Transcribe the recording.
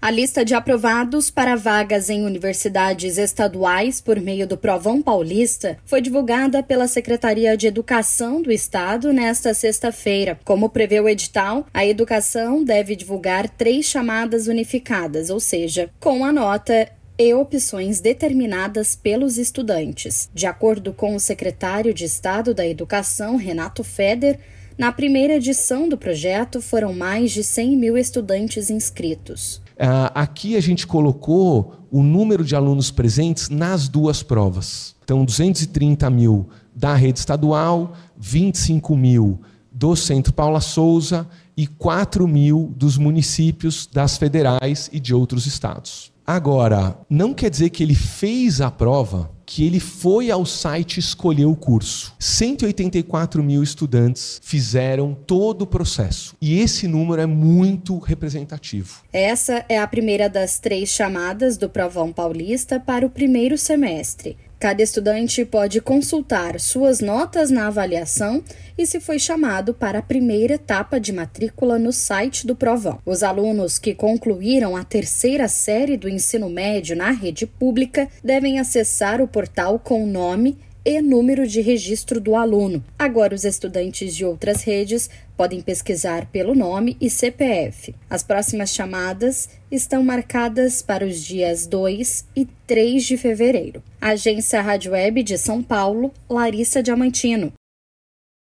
A lista de aprovados para vagas em universidades estaduais por meio do Provão Paulista foi divulgada pela Secretaria de Educação do Estado nesta sexta-feira. Como prevê o edital, a educação deve divulgar três chamadas unificadas, ou seja, com a nota e opções determinadas pelos estudantes. De acordo com o secretário de Estado da Educação, Renato Feder, na primeira edição do projeto foram mais de 100 mil estudantes inscritos. Uh, aqui a gente colocou o número de alunos presentes nas duas provas. Então, 230 mil da rede estadual, 25 mil do Centro Paula Souza e 4 mil dos municípios, das federais e de outros estados. Agora, não quer dizer que ele fez a prova, que ele foi ao site escolher o curso. 184 mil estudantes fizeram todo o processo. E esse número é muito representativo. Essa é a primeira das três chamadas do Provão Paulista para o primeiro semestre. Cada estudante pode consultar suas notas na avaliação e se foi chamado para a primeira etapa de matrícula no site do Provão. Os alunos que concluíram a terceira série do ensino médio na rede pública devem acessar o portal com o nome e número de registro do aluno. Agora, os estudantes de outras redes podem pesquisar pelo nome e CPF. As próximas chamadas estão marcadas para os dias 2 e 3 de fevereiro. Agência Rádio Web de São Paulo, Larissa Diamantino.